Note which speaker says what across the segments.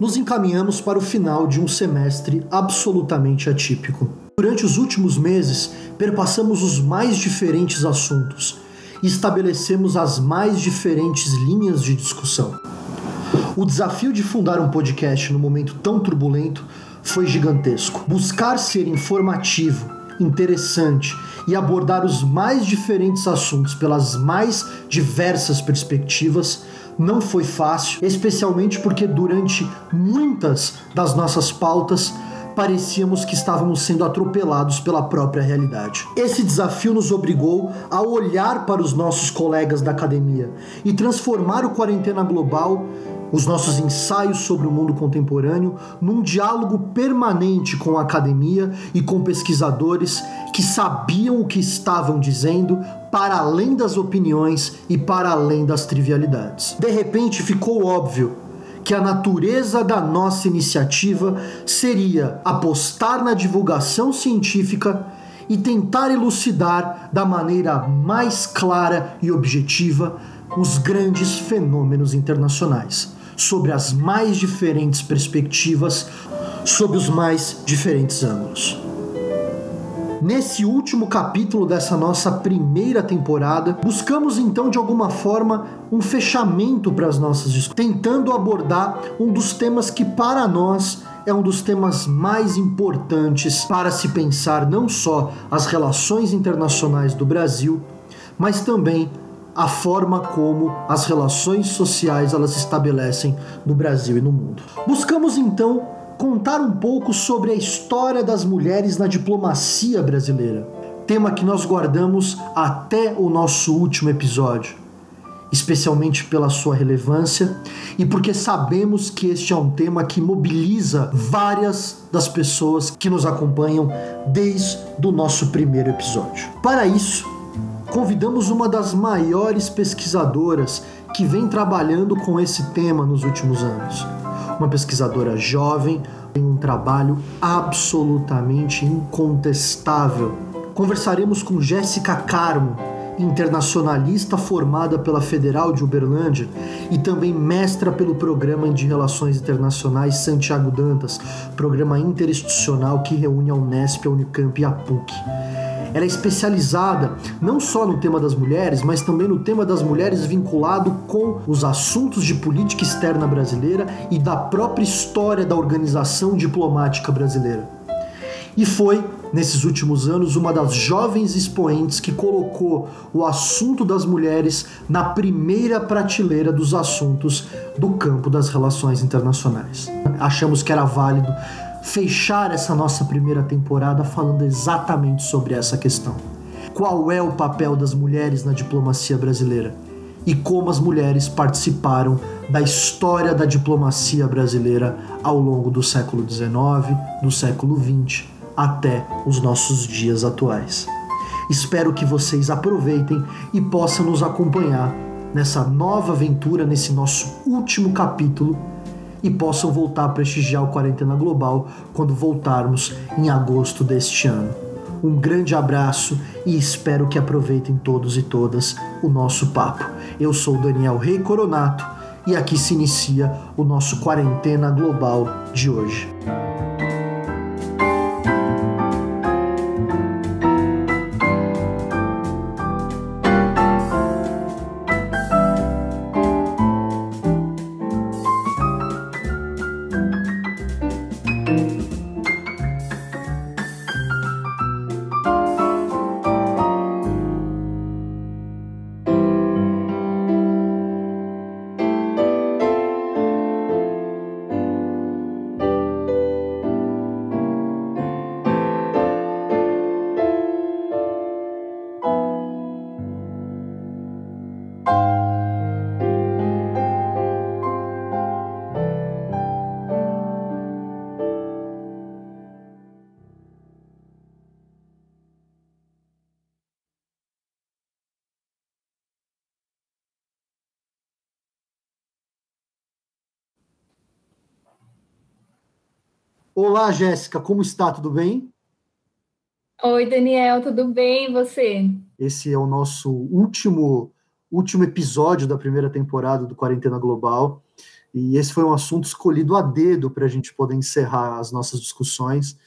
Speaker 1: nos encaminhamos para o final de um semestre absolutamente atípico. Durante os últimos meses, perpassamos os mais diferentes assuntos e estabelecemos as mais diferentes linhas de discussão. O desafio de fundar um podcast no momento tão turbulento foi gigantesco. Buscar ser informativo, interessante e abordar os mais diferentes assuntos pelas mais diversas perspectivas não foi fácil, especialmente porque durante muitas das nossas pautas parecíamos que estávamos sendo atropelados pela própria realidade. Esse desafio nos obrigou a olhar para os nossos colegas da academia e transformar o Quarentena Global os nossos ensaios sobre o mundo contemporâneo num diálogo permanente com a academia e com pesquisadores que sabiam o que estavam dizendo para além das opiniões e para além das trivialidades. De repente ficou óbvio que a natureza da nossa iniciativa seria apostar na divulgação científica e tentar elucidar da maneira mais clara e objetiva os grandes fenômenos internacionais sobre as mais diferentes perspectivas, sob os mais diferentes ângulos. Nesse último capítulo dessa nossa primeira temporada, buscamos então de alguma forma um fechamento para as nossas discussões, tentando abordar um dos temas que para nós é um dos temas mais importantes para se pensar não só as relações internacionais do Brasil, mas também a forma como as relações sociais elas se estabelecem no Brasil e no mundo. Buscamos então contar um pouco sobre a história das mulheres na diplomacia brasileira, tema que nós guardamos até o nosso último episódio, especialmente pela sua relevância e porque sabemos que este é um tema que mobiliza várias das pessoas que nos acompanham desde o nosso primeiro episódio. Para isso, convidamos uma das maiores pesquisadoras que vem trabalhando com esse tema nos últimos anos. Uma pesquisadora jovem, tem um trabalho absolutamente incontestável. Conversaremos com Jéssica Carmo, internacionalista formada pela Federal de Uberlândia e também mestra pelo Programa de Relações Internacionais Santiago Dantas, programa interinstitucional que reúne a Unesp, a Unicamp e a PUC. Ela é especializada não só no tema das mulheres, mas também no tema das mulheres vinculado com os assuntos de política externa brasileira e da própria história da organização diplomática brasileira. E foi, nesses últimos anos, uma das jovens expoentes que colocou o assunto das mulheres na primeira prateleira dos assuntos do campo das relações internacionais. Achamos que era válido fechar essa nossa primeira temporada falando exatamente sobre essa questão. Qual é o papel das mulheres na diplomacia brasileira? E como as mulheres participaram da história da diplomacia brasileira ao longo do século XIX, do século XX, até os nossos dias atuais. Espero que vocês aproveitem e possam nos acompanhar nessa nova aventura, nesse nosso último capítulo e possam voltar a prestigiar o Quarentena Global quando voltarmos em agosto deste ano. Um grande abraço e espero que aproveitem todos e todas o nosso papo. Eu sou Daniel Rei Coronato e aqui se inicia o nosso Quarentena Global de hoje. Olá, Jéssica, como está? Tudo bem?
Speaker 2: Oi, Daniel, tudo bem? E você?
Speaker 1: Esse é o nosso último último episódio da primeira temporada do Quarentena Global E esse foi um assunto escolhido a dedo para a gente poder encerrar as nossas discussões.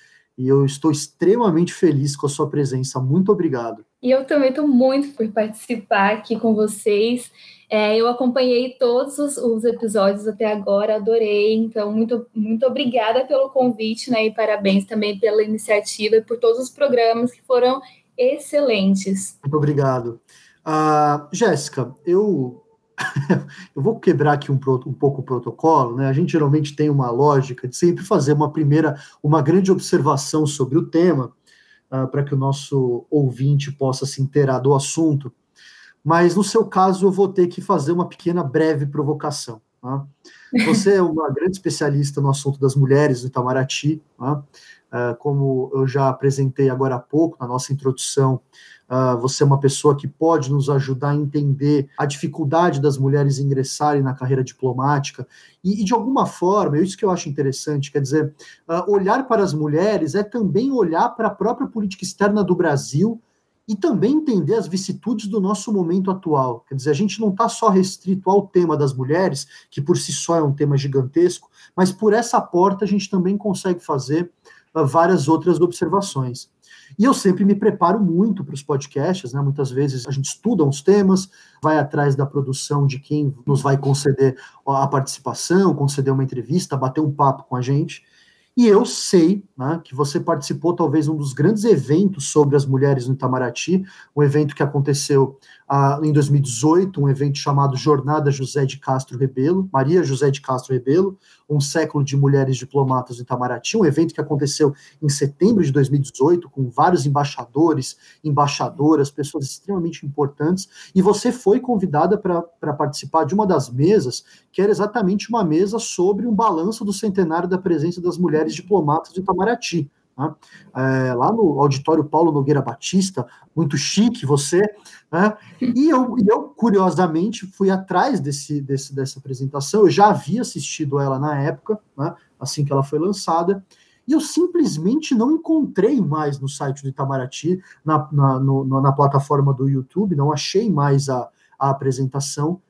Speaker 1: E eu estou extremamente feliz com a sua presença. Muito obrigado.
Speaker 2: E eu também estou muito por participar aqui com vocês. É, eu acompanhei todos os, os, episódios até agora, adorei. Então, muito, muito obrigada pelo convite, né? E parabéns também pela iniciativa e por todos os programas que foram excelentes.
Speaker 1: Muito obrigado. Uh, Jéssica, eu eu vou quebrar aqui um, um, pouco o protocolo, né? A gente geralmente tem uma lógica de sempre fazer uma primeira, uma grande observação sobre o tema, uh, para que o nosso ouvinte possa se inteirar do assunto. Mas no seu caso, eu vou ter que fazer uma pequena breve provocação. Tá? Você é uma grande especialista no assunto das mulheres no Itamaraty, tá? uh, como eu já apresentei agora há pouco na nossa introdução Uh, você é uma pessoa que pode nos ajudar a entender a dificuldade das mulheres ingressarem na carreira diplomática. E, e de alguma forma, isso que eu acho interessante, quer dizer, uh, olhar para as mulheres é também olhar para a própria política externa do Brasil e também entender as vicissitudes do nosso momento atual. Quer dizer, a gente não está só restrito ao tema das mulheres, que por si só é um tema gigantesco, mas por essa porta a gente também consegue fazer uh, várias outras observações. E eu sempre me preparo muito para os podcasts, né? Muitas vezes a gente estuda uns temas, vai atrás da produção de quem nos vai conceder a participação, conceder uma entrevista, bater um papo com a gente. E eu sei né, que você participou talvez um dos grandes eventos sobre as mulheres no Itamaraty, um evento que aconteceu ah, em 2018, um evento chamado Jornada José de Castro Rebelo, Maria José de Castro Rebelo, um século de mulheres diplomatas no Itamaraty, um evento que aconteceu em setembro de 2018, com vários embaixadores, embaixadoras, pessoas extremamente importantes, e você foi convidada para participar de uma das mesas, que era exatamente uma mesa sobre um balanço do centenário da presença das mulheres diplomatas do Itamaraty. Né? É, lá no auditório Paulo Nogueira Batista, muito chique você, né? e eu, eu, curiosamente, fui atrás desse, desse, dessa apresentação, eu já havia assistido ela na época, né? assim que ela foi lançada, e eu simplesmente não encontrei mais no site do Itamaraty, na, na, no, na plataforma do YouTube, não achei mais a, a apresentação.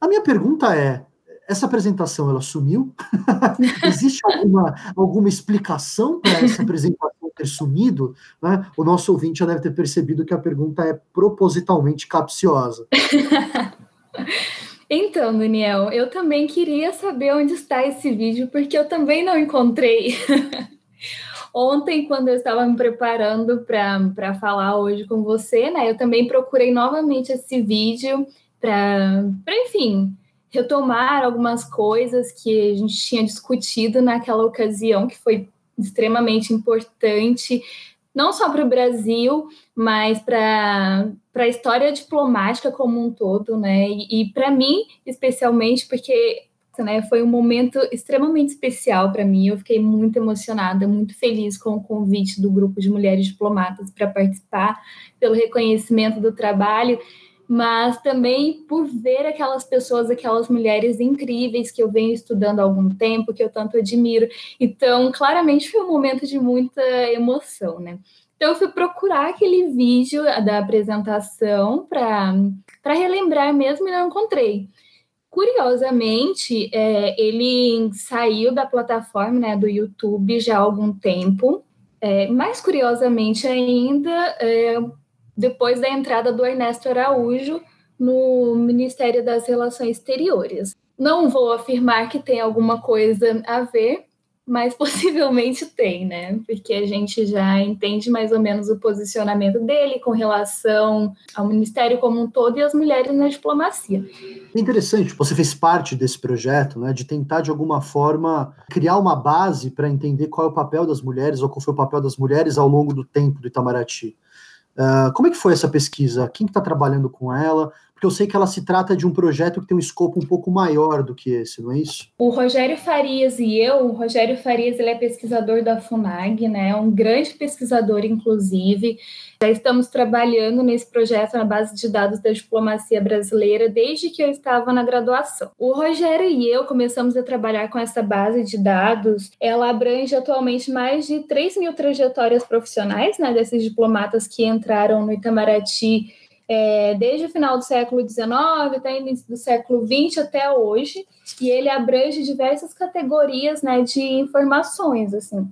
Speaker 1: A minha pergunta é: essa apresentação ela sumiu? Existe alguma, alguma explicação para essa apresentação ter sumido? Né? O nosso ouvinte já deve ter percebido que a pergunta é propositalmente capciosa.
Speaker 2: Então, Daniel, eu também queria saber onde está esse vídeo, porque eu também não encontrei. Ontem, quando eu estava me preparando para falar hoje com você, né, eu também procurei novamente esse vídeo para, enfim, retomar algumas coisas que a gente tinha discutido naquela ocasião, que foi extremamente importante, não só para o Brasil, mas para a história diplomática como um todo, né? E, e para mim, especialmente, porque né, foi um momento extremamente especial para mim. Eu fiquei muito emocionada, muito feliz com o convite do grupo de mulheres diplomatas para participar, pelo reconhecimento do trabalho mas também por ver aquelas pessoas, aquelas mulheres incríveis que eu venho estudando há algum tempo, que eu tanto admiro. Então, claramente foi um momento de muita emoção, né? Então, eu fui procurar aquele vídeo da apresentação para relembrar mesmo e não encontrei. Curiosamente, é, ele saiu da plataforma né, do YouTube já há algum tempo. É, mais curiosamente ainda, é, depois da entrada do Ernesto Araújo no Ministério das Relações Exteriores. Não vou afirmar que tem alguma coisa a ver, mas possivelmente tem, né? Porque a gente já entende mais ou menos o posicionamento dele com relação ao Ministério como um todo e às mulheres na diplomacia.
Speaker 1: É interessante, você fez parte desse projeto, né? De tentar, de alguma forma, criar uma base para entender qual é o papel das mulheres ou qual foi o papel das mulheres ao longo do tempo do Itamaraty. Uh, como é que foi essa pesquisa? Quem está trabalhando com ela? Porque eu sei que ela se trata de um projeto que tem um escopo um pouco maior do que esse, não é isso?
Speaker 2: O Rogério Farias e eu, o Rogério Farias ele é pesquisador da FUNAG, né? Um grande pesquisador, inclusive. Já estamos trabalhando nesse projeto na base de dados da diplomacia brasileira desde que eu estava na graduação. O Rogério e eu começamos a trabalhar com essa base de dados. Ela abrange atualmente mais de 3 mil trajetórias profissionais né, desses diplomatas que entraram no Itamaraty é, desde o final do século XIX até início do século XX até hoje, e ele abrange diversas categorias né, de informações, assim,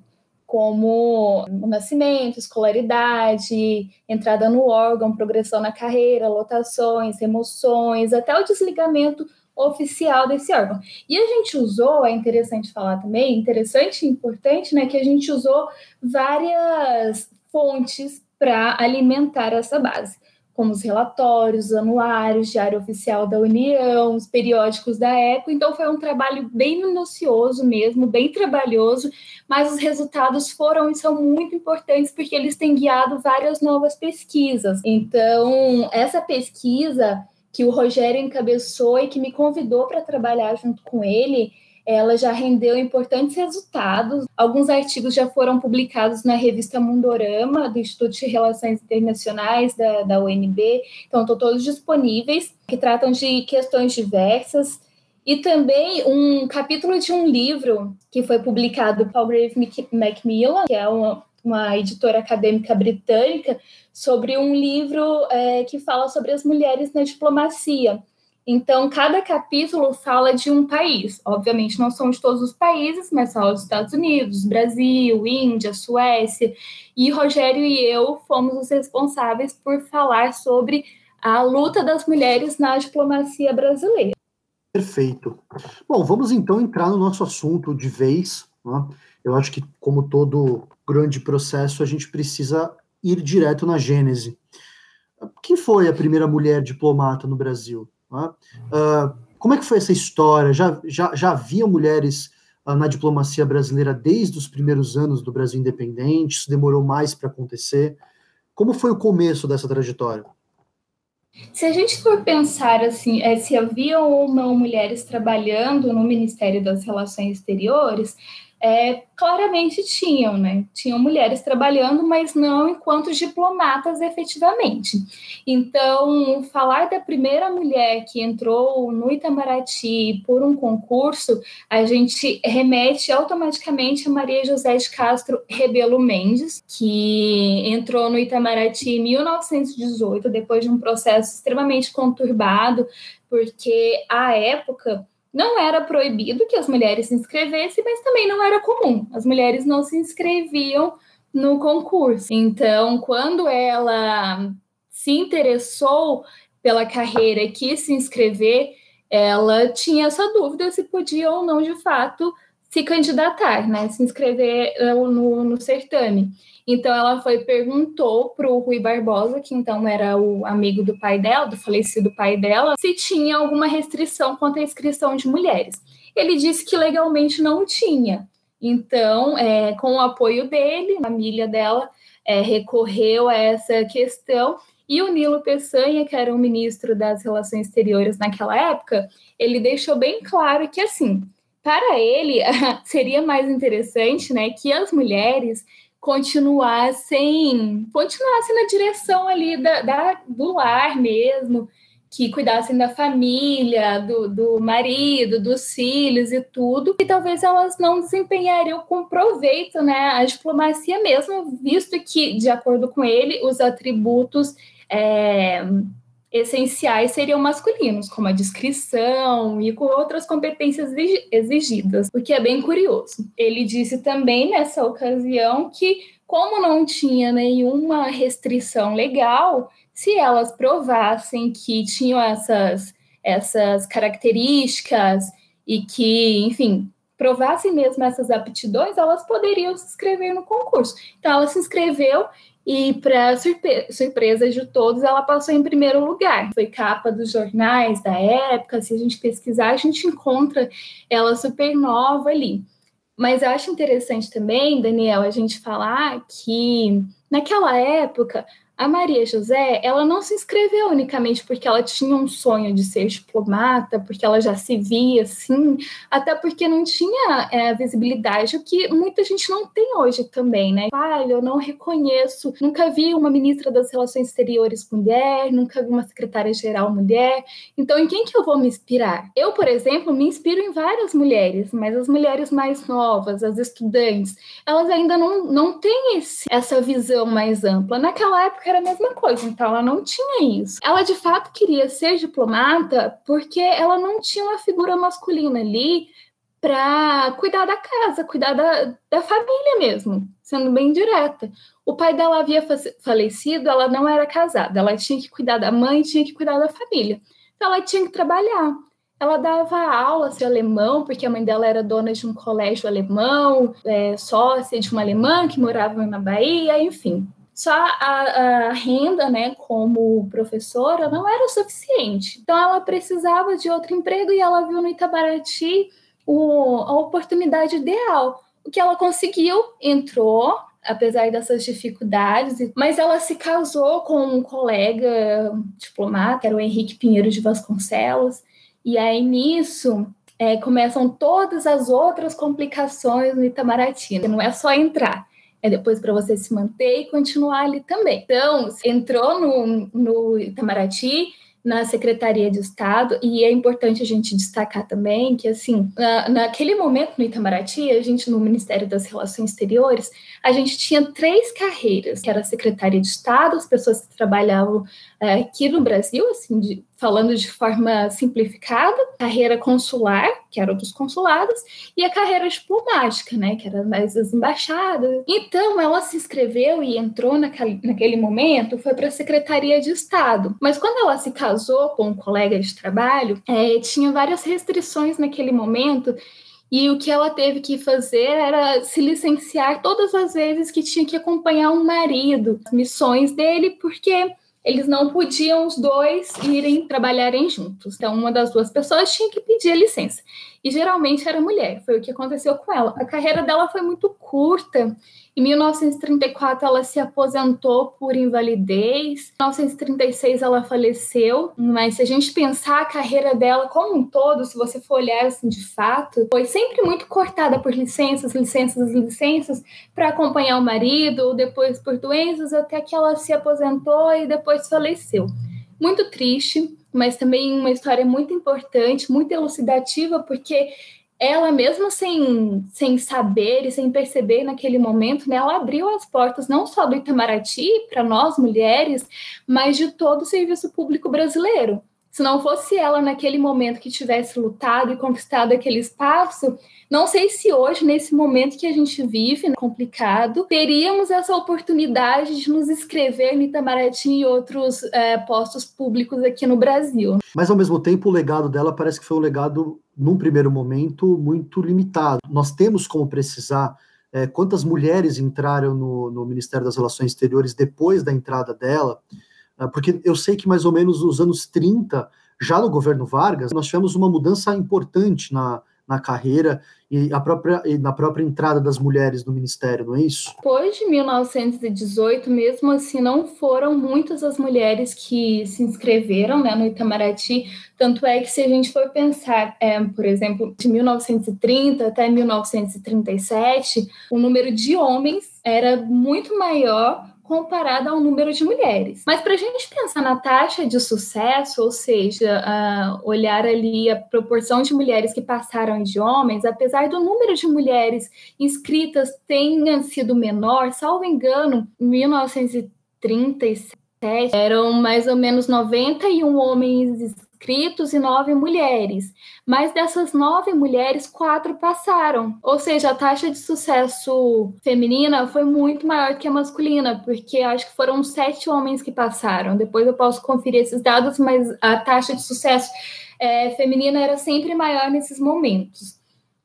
Speaker 2: como o nascimento, escolaridade, entrada no órgão, progressão na carreira, lotações, remoções, até o desligamento oficial desse órgão. E a gente usou, é interessante falar também, interessante e importante, né, que a gente usou várias fontes para alimentar essa base, como os relatórios anuários, diário oficial da União, os periódicos da época. Então foi um trabalho bem minucioso mesmo, bem trabalhoso, mas os resultados foram e são muito importantes porque eles têm guiado várias novas pesquisas. Então, essa pesquisa que o Rogério encabeçou e que me convidou para trabalhar junto com ele, ela já rendeu importantes resultados. Alguns artigos já foram publicados na revista Mundorama, do Instituto de Relações Internacionais da, da UNB, então estão todos disponíveis, que tratam de questões diversas. E também um capítulo de um livro que foi publicado por Palgrave Macmillan, que é uma, uma editora acadêmica britânica, sobre um livro é, que fala sobre as mulheres na diplomacia. Então, cada capítulo fala de um país. Obviamente, não são de todos os países, mas fala dos Estados Unidos, Brasil, Índia, Suécia. E Rogério e eu fomos os responsáveis por falar sobre a luta das mulheres na diplomacia brasileira.
Speaker 1: Perfeito. Bom, vamos então entrar no nosso assunto de vez. Né? Eu acho que, como todo grande processo, a gente precisa ir direto na gênese. Quem foi a primeira mulher diplomata no Brasil? Uh, como é que foi essa história? Já, já, já havia mulheres uh, na diplomacia brasileira desde os primeiros anos do Brasil independente? Isso demorou mais para acontecer? Como foi o começo dessa trajetória?
Speaker 2: Se a gente for pensar assim, é, se havia ou não mulheres trabalhando no Ministério das Relações Exteriores, é, claramente tinham, né? Tinham mulheres trabalhando, mas não enquanto diplomatas efetivamente. Então, falar da primeira mulher que entrou no Itamaraty por um concurso, a gente remete automaticamente a Maria José de Castro Rebelo Mendes, que entrou no Itamaraty em 1918, depois de um processo extremamente conturbado, porque à época não era proibido que as mulheres se inscrevessem, mas também não era comum. As mulheres não se inscreviam no concurso. Então, quando ela se interessou pela carreira e quis se inscrever, ela tinha essa dúvida se podia ou não, de fato, se candidatar, né? Se inscrever eh, no, no certame. Então ela foi perguntou para o Rui Barbosa, que então era o amigo do pai dela, do falecido pai dela, se tinha alguma restrição quanto à inscrição de mulheres. Ele disse que legalmente não tinha. Então, é, com o apoio dele, a família dela é, recorreu a essa questão e o Nilo Peçanha, que era o ministro das Relações Exteriores naquela época, ele deixou bem claro que assim, para ele seria mais interessante, né, que as mulheres continuassem, continuassem na direção ali da, da, do lar mesmo, que cuidassem da família, do, do marido, dos filhos e tudo, e talvez elas não desempenhariam com proveito né, a diplomacia mesmo, visto que, de acordo com ele, os atributos é, essenciais seriam masculinos, como a descrição e com outras competências exigidas, o que é bem curioso. Ele disse também nessa ocasião que, como não tinha nenhuma restrição legal, se elas provassem que tinham essas, essas características e que, enfim, provassem mesmo essas aptidões, elas poderiam se inscrever no concurso. Então, ela se inscreveu e, para surpre surpresa de todos, ela passou em primeiro lugar. Foi capa dos jornais da época. Se a gente pesquisar, a gente encontra ela super nova ali. Mas eu acho interessante também, Daniel, a gente falar que naquela época a Maria José, ela não se inscreveu unicamente porque ela tinha um sonho de ser diplomata, porque ela já se via assim, até porque não tinha é, visibilidade, o que muita gente não tem hoje também, né? Olha, eu não reconheço, nunca vi uma ministra das Relações Exteriores mulher, nunca vi uma secretária-geral mulher, então em quem que eu vou me inspirar? Eu, por exemplo, me inspiro em várias mulheres, mas as mulheres mais novas, as estudantes, elas ainda não, não têm esse, essa visão mais ampla. Naquela época, época era a mesma coisa, então ela não tinha isso. Ela de fato queria ser diplomata porque ela não tinha uma figura masculina ali para cuidar da casa, cuidar da, da família mesmo, sendo bem direta. O pai dela havia falecido, ela não era casada, ela tinha que cuidar da mãe, tinha que cuidar da família. Então ela tinha que trabalhar. Ela dava aula de alemão, porque a mãe dela era dona de um colégio alemão, é, sócia de uma alemã que morava na Bahia, enfim. Só a, a, renda, né, como professora, não era o suficiente. Então ela precisava de outro emprego e ela viu no Itabaraty o, a oportunidade ideal. O que ela conseguiu, entrou, apesar dessas dificuldades, mas ela se casou com um colega diplomata, era o Henrique Pinheiro de Vasconcelos, e aí nisso é, começam todas as outras complicações no Itamaraty. Não é só entrar, é depois para você se manter e continuar ali também. Então, entrou no, no Itamaraty, na Secretaria de Estado, e é importante a gente destacar também que, assim, na, naquele momento no Itamaraty, a gente, no Ministério das Relações Exteriores, a gente tinha três carreiras, que era a Secretaria de Estado, as pessoas que trabalhavam aqui no Brasil, assim, de, falando de forma simplificada, carreira consular, que era dos consulados, e a carreira diplomática, né, que era mais as embaixadas. Então, ela se inscreveu e entrou naquele, naquele momento, foi para a Secretaria de Estado. Mas quando ela se casou com um colega de trabalho, é, tinha várias restrições naquele momento e o que ela teve que fazer era se licenciar todas as vezes que tinha que acompanhar um marido, as missões dele, porque eles não podiam os dois irem trabalharem juntos. Então, uma das duas pessoas tinha que pedir a licença. E geralmente era mulher, foi o que aconteceu com ela. A carreira dela foi muito curta. Em 1934, ela se aposentou por invalidez. Em 1936, ela faleceu. Mas se a gente pensar a carreira dela como um todo, se você for olhar assim de fato, foi sempre muito cortada por licenças, licenças, licenças para acompanhar o marido, depois por doenças, até que ela se aposentou e depois faleceu. Muito triste mas também uma história muito importante, muito elucidativa, porque ela mesmo sem, sem saber e sem perceber naquele momento, né, ela abriu as portas não só do Itamaraty para nós mulheres, mas de todo o serviço público brasileiro. Se não fosse ela naquele momento que tivesse lutado e conquistado aquele espaço, não sei se hoje, nesse momento que a gente vive, né, complicado, teríamos essa oportunidade de nos inscrever no Itamaraty e outros é, postos públicos aqui no Brasil.
Speaker 1: Mas, ao mesmo tempo, o legado dela parece que foi um legado, num primeiro momento, muito limitado. Nós temos como precisar é, quantas mulheres entraram no, no Ministério das Relações Exteriores depois da entrada dela, porque eu sei que mais ou menos nos anos 30, já no governo Vargas, nós tivemos uma mudança importante na, na carreira e, a própria, e na própria entrada das mulheres no ministério, não é isso?
Speaker 2: Depois de 1918, mesmo assim, não foram muitas as mulheres que se inscreveram né, no Itamaraty, tanto é que se a gente for pensar, é, por exemplo, de 1930 até 1937, o número de homens era muito maior comparada ao número de mulheres. Mas para a gente pensar na taxa de sucesso, ou seja, uh, olhar ali a proporção de mulheres que passaram de homens, apesar do número de mulheres inscritas tenha sido menor, salvo engano, em 1937 eram mais ou menos 91 homens inscritos e nove mulheres. Mas dessas nove mulheres, quatro passaram. Ou seja, a taxa de sucesso feminina foi muito maior que a masculina, porque acho que foram sete homens que passaram. Depois eu posso conferir esses dados, mas a taxa de sucesso é, feminina era sempre maior nesses momentos.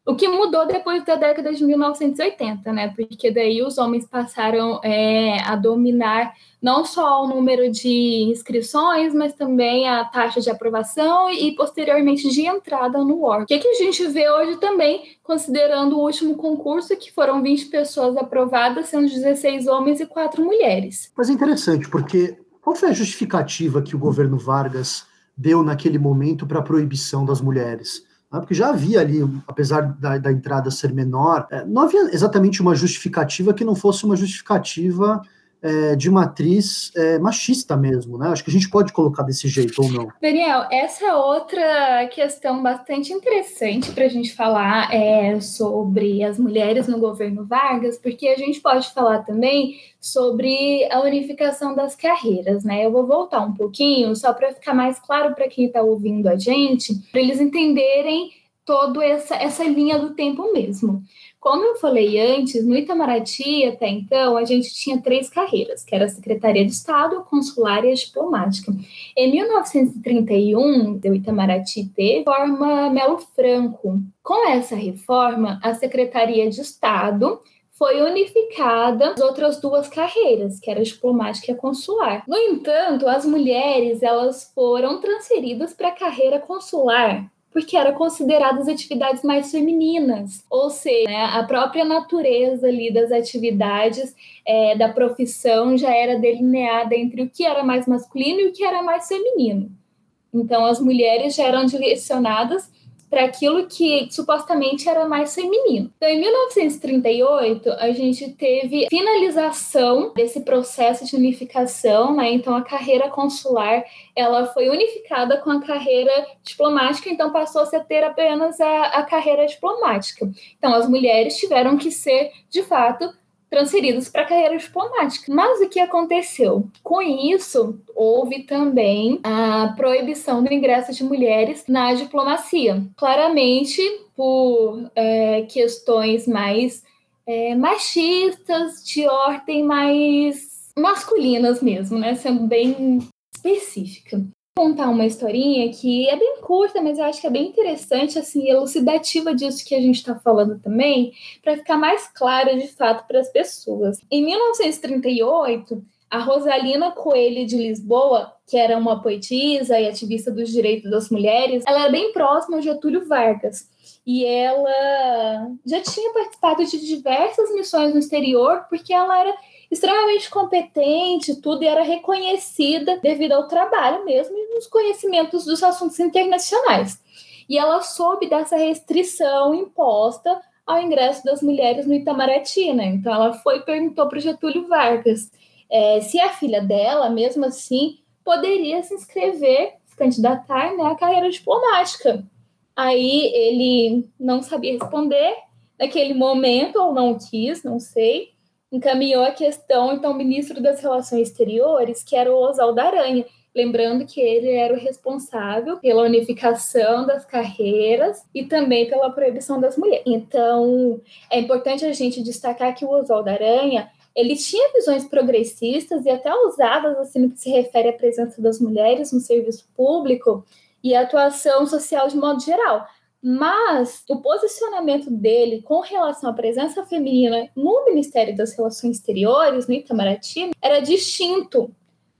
Speaker 2: O que mudou depois da década de 1980, né? Porque daí os homens passaram é, a dominar não só o número de inscrições, mas também a taxa de aprovação e, posteriormente, de entrada no órgão. O que, que a gente vê hoje também, considerando o último concurso, que foram 20 pessoas aprovadas, sendo 16 homens e 4 mulheres.
Speaker 1: Mas é interessante, porque qual foi a justificativa que o governo Vargas deu naquele momento para a proibição das mulheres? Né? porque já havia ali, apesar da, da entrada ser menor, é, não havia exatamente uma justificativa que não fosse uma justificativa é, de matriz é, machista mesmo, né? Acho que a gente pode colocar desse jeito ou não.
Speaker 2: Daniel, essa é outra questão bastante interessante para a gente falar é, sobre as mulheres no governo Vargas, porque a gente pode falar também sobre a unificação das carreiras, né? Eu vou voltar um pouquinho só para ficar mais claro para quem está ouvindo a gente, para eles entenderem toda essa, essa linha do tempo mesmo. Como eu falei antes, no Itamaraty, até então, a gente tinha três carreiras, que era a Secretaria de Estado, a Consular e a Diplomática. Em 1931, o Itamaraty teve forma Melo Franco. Com essa reforma, a Secretaria de Estado foi unificada as outras duas carreiras, que era a diplomática e a consular. No entanto, as mulheres elas foram transferidas para a carreira consular, porque eram consideradas atividades mais femininas, ou seja, né, a própria natureza ali das atividades é, da profissão já era delineada entre o que era mais masculino e o que era mais feminino. Então, as mulheres já eram direcionadas para aquilo que supostamente era mais feminino. Então, em 1938, a gente teve finalização desse processo de unificação, né? Então, a carreira consular ela foi unificada com a carreira diplomática, então passou a ter apenas a, a carreira diplomática. Então, as mulheres tiveram que ser, de fato, transferidos para a carreira diplomática. Mas o que aconteceu? Com isso, houve também a proibição do ingresso de mulheres na diplomacia. Claramente, por é, questões mais é, machistas, de ordem mais masculinas mesmo, né? Sendo bem específica contar uma historinha que é bem curta, mas eu acho que é bem interessante, assim, elucidativa disso que a gente está falando também, para ficar mais claro de fato para as pessoas. Em 1938, a Rosalina Coelho de Lisboa, que era uma poetisa e ativista dos direitos das mulheres, ela era bem próxima ao Getúlio Vargas. E ela já tinha participado de diversas missões no exterior, porque ela era extremamente competente, tudo, e era reconhecida devido ao trabalho mesmo e nos conhecimentos dos assuntos internacionais. E ela soube dessa restrição imposta ao ingresso das mulheres no Itamaraty, né? Então ela foi e perguntou para o Getúlio Vargas é, se a filha dela, mesmo assim, poderia se inscrever, se candidatar né, à carreira diplomática. Aí ele não sabia responder naquele momento, ou não quis, não sei encaminhou a questão, então, ao ministro das Relações Exteriores, que era o Oswaldo Aranha. Lembrando que ele era o responsável pela unificação das carreiras e também pela proibição das mulheres. Então, é importante a gente destacar que o Oswaldo Aranha ele tinha visões progressistas e até ousadas assim no que se refere à presença das mulheres no serviço público e à atuação social de modo geral. Mas o posicionamento dele com relação à presença feminina no Ministério das Relações Exteriores, no Itamaraty, era distinto.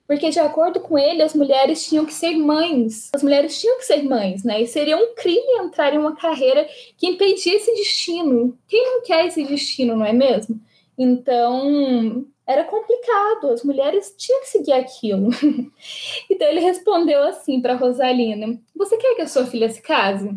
Speaker 2: Porque, de acordo com ele, as mulheres tinham que ser mães. As mulheres tinham que ser mães, né? E seria um crime entrar em uma carreira que impedia esse destino. Quem não quer esse destino, não é mesmo? Então, era complicado, as mulheres tinham que seguir aquilo. então ele respondeu assim para Rosalina: Você quer que a sua filha se case?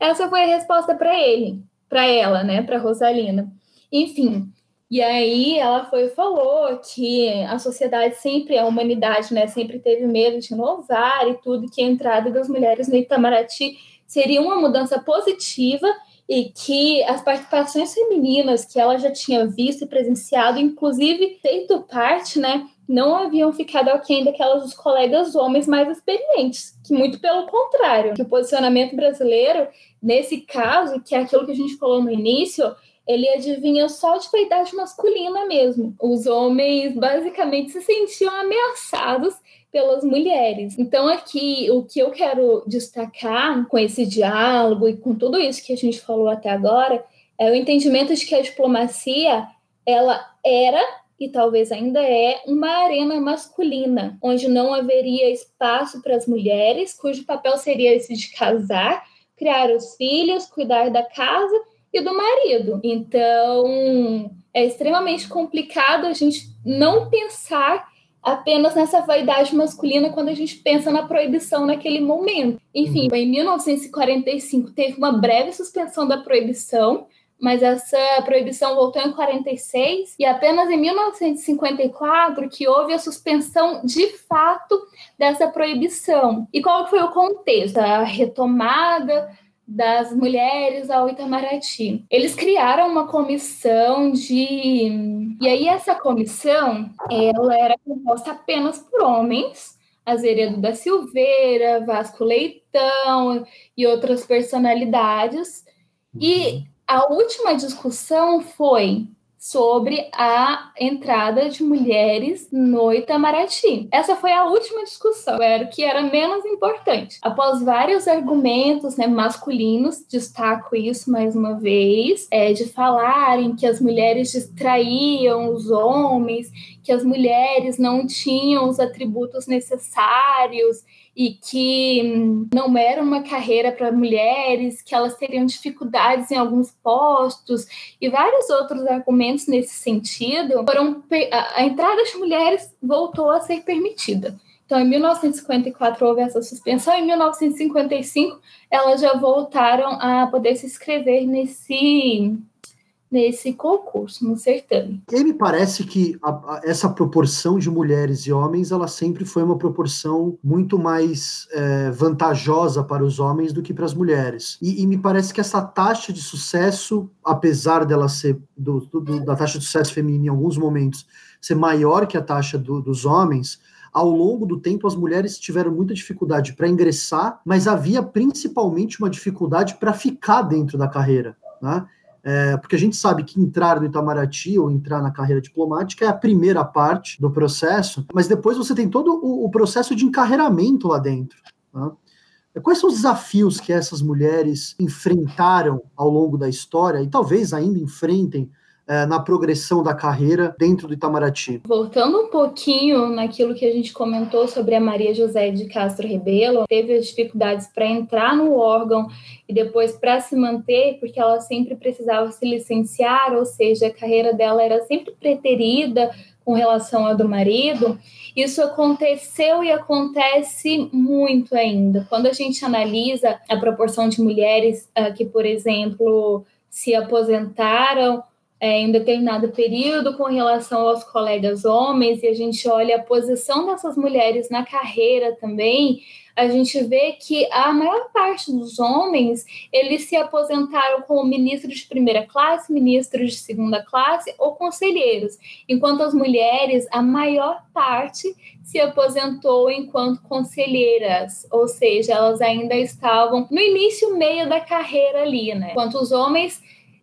Speaker 2: Essa foi a resposta para ele, para ela, né, para Rosalina. Enfim, e aí ela foi falou que a sociedade sempre, a humanidade, né, sempre teve medo de inovar e tudo, que a entrada das mulheres no Itamaraty seria uma mudança positiva e que as participações femininas que ela já tinha visto e presenciado, inclusive feito parte, né, não haviam ficado aquém daquelas dos colegas homens mais experientes, que muito pelo contrário, que o posicionamento brasileiro, nesse caso, que é aquilo que a gente falou no início, ele adivinha só de vaidade masculina mesmo. Os homens basicamente se sentiam ameaçados pelas mulheres. Então, aqui, o que eu quero destacar com esse diálogo e com tudo isso que a gente falou até agora é o entendimento de que a diplomacia ela era e talvez ainda é uma arena masculina, onde não haveria espaço para as mulheres, cujo papel seria esse de casar, criar os filhos, cuidar da casa e do marido. Então, é extremamente complicado a gente não pensar apenas nessa vaidade masculina quando a gente pensa na proibição naquele momento. Enfim, em 1945 teve uma breve suspensão da proibição, mas essa proibição voltou em 46 e apenas em 1954 que houve a suspensão de fato dessa proibição. E qual foi o contexto? A retomada das mulheres ao Itamaraty. Eles criaram uma comissão de e aí essa comissão ela era composta apenas por homens Azeredo da Silveira, Vasco Leitão e outras personalidades. E uhum. a última discussão foi sobre a entrada de mulheres no Itamaraty. Essa foi a última discussão, era o que era menos importante. Após vários argumentos né, masculinos, destaco isso mais uma vez, é, de falarem que as mulheres distraíam os homens, que as mulheres não tinham os atributos necessários e que hum, não era uma carreira para mulheres, que elas teriam dificuldades em alguns postos e vários outros argumentos nesse sentido, foram a entrada de mulheres voltou a ser permitida. Então, em 1954 houve essa suspensão, em 1955 elas já voltaram a poder se inscrever nesse nesse concurso, no certame.
Speaker 1: E me parece que a, a, essa proporção de mulheres e homens, ela sempre foi uma proporção muito mais é, vantajosa para os homens do que para as mulheres. E, e, me parece que essa taxa de sucesso, apesar dela ser do, do, da taxa de sucesso feminina em alguns momentos ser maior que a taxa do, dos homens, ao longo do tempo as mulheres tiveram muita dificuldade para ingressar, mas havia principalmente uma dificuldade para ficar dentro da carreira. Né? É, porque a gente sabe que entrar no Itamaraty ou entrar na carreira diplomática é a primeira parte do processo, mas depois você tem todo o, o processo de encarreiramento lá dentro. Tá? Quais são os desafios que essas mulheres enfrentaram ao longo da história e talvez ainda enfrentem é, na progressão da carreira dentro do Itamaraty.
Speaker 2: Voltando um pouquinho naquilo que a gente comentou sobre a Maria José de Castro Rebelo, teve as dificuldades para entrar no órgão e depois para se manter, porque ela sempre precisava se licenciar, ou seja, a carreira dela era sempre preterida com relação à do marido. Isso aconteceu e acontece muito ainda. Quando a gente analisa a proporção de mulheres uh, que, por exemplo, se aposentaram é, em determinado período com relação aos colegas homens, e a gente olha a posição dessas mulheres na carreira também, a gente vê que a maior parte dos homens eles se aposentaram como ministros de primeira classe, ministros de segunda classe ou conselheiros, enquanto as mulheres, a maior parte se aposentou enquanto conselheiras, ou seja, elas ainda estavam no início meio da carreira ali, né? Enquanto os homens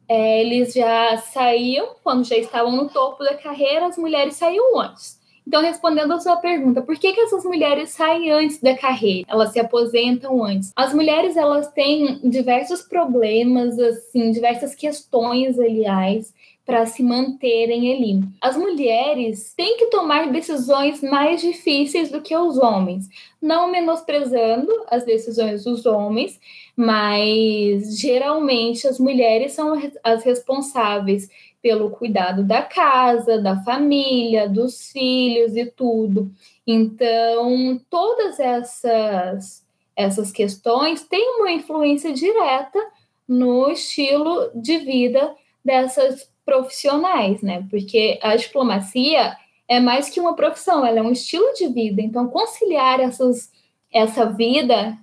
Speaker 2: é, eles já saíam, quando já estavam no topo da carreira, as mulheres saíam antes. Então, respondendo a sua pergunta, por que, que essas mulheres saem antes da carreira? Elas se aposentam antes. As mulheres, elas têm diversos problemas, assim, diversas questões, aliás, para se manterem ali. As mulheres têm que tomar decisões mais difíceis do que os homens, não menosprezando as decisões dos homens, mas geralmente as mulheres são as responsáveis pelo cuidado da casa, da família, dos filhos e tudo. Então, todas essas essas questões têm uma influência direta no estilo de vida dessas profissionais, né? Porque a diplomacia é mais que uma profissão, ela é um estilo de vida. Então, conciliar essas, essa vida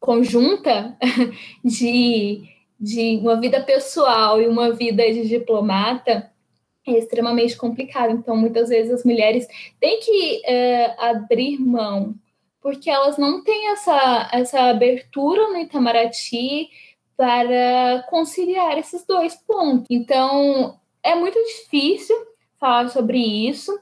Speaker 2: conjunta de, de uma vida pessoal e uma vida de diplomata é extremamente complicado. Então, muitas vezes as mulheres têm que é, abrir mão, porque elas não têm essa, essa abertura no Itamaraty para conciliar esses dois pontos. Então, é muito difícil falar sobre isso,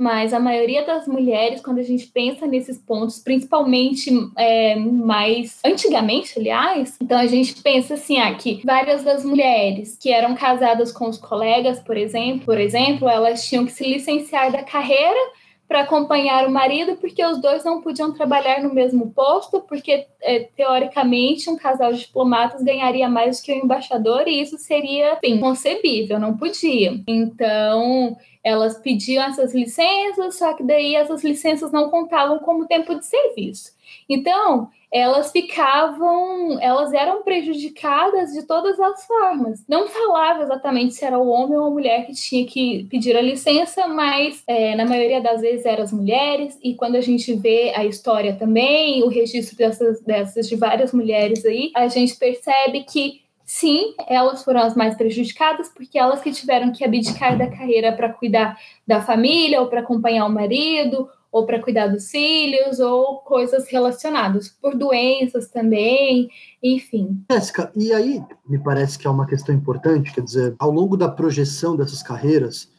Speaker 2: mas a maioria das mulheres, quando a gente pensa nesses pontos, principalmente é, mais antigamente, aliás, então a gente pensa assim, ah, várias das mulheres que eram casadas com os colegas, por exemplo, por exemplo, elas tinham que se licenciar da carreira para acompanhar o marido, porque os dois não podiam trabalhar no mesmo posto, porque é, teoricamente um casal de diplomatas ganharia mais do que o embaixador, e isso seria assim, concebível, não podia. Então, elas pediam essas licenças, só que daí essas licenças não contavam como tempo de serviço. Então, elas ficavam, elas eram prejudicadas de todas as formas. Não falava exatamente se era o homem ou a mulher que tinha que pedir a licença, mas é, na maioria das vezes eram as mulheres. E quando a gente vê a história também, o registro dessas, dessas de várias mulheres aí, a gente percebe que sim, elas foram as mais prejudicadas, porque elas que tiveram que abdicar da carreira para cuidar da família ou para acompanhar o marido ou para cuidar dos filhos, ou coisas relacionadas, por doenças também, enfim.
Speaker 1: Jéssica, e aí me parece que é uma questão importante, quer dizer, ao longo da projeção dessas carreiras,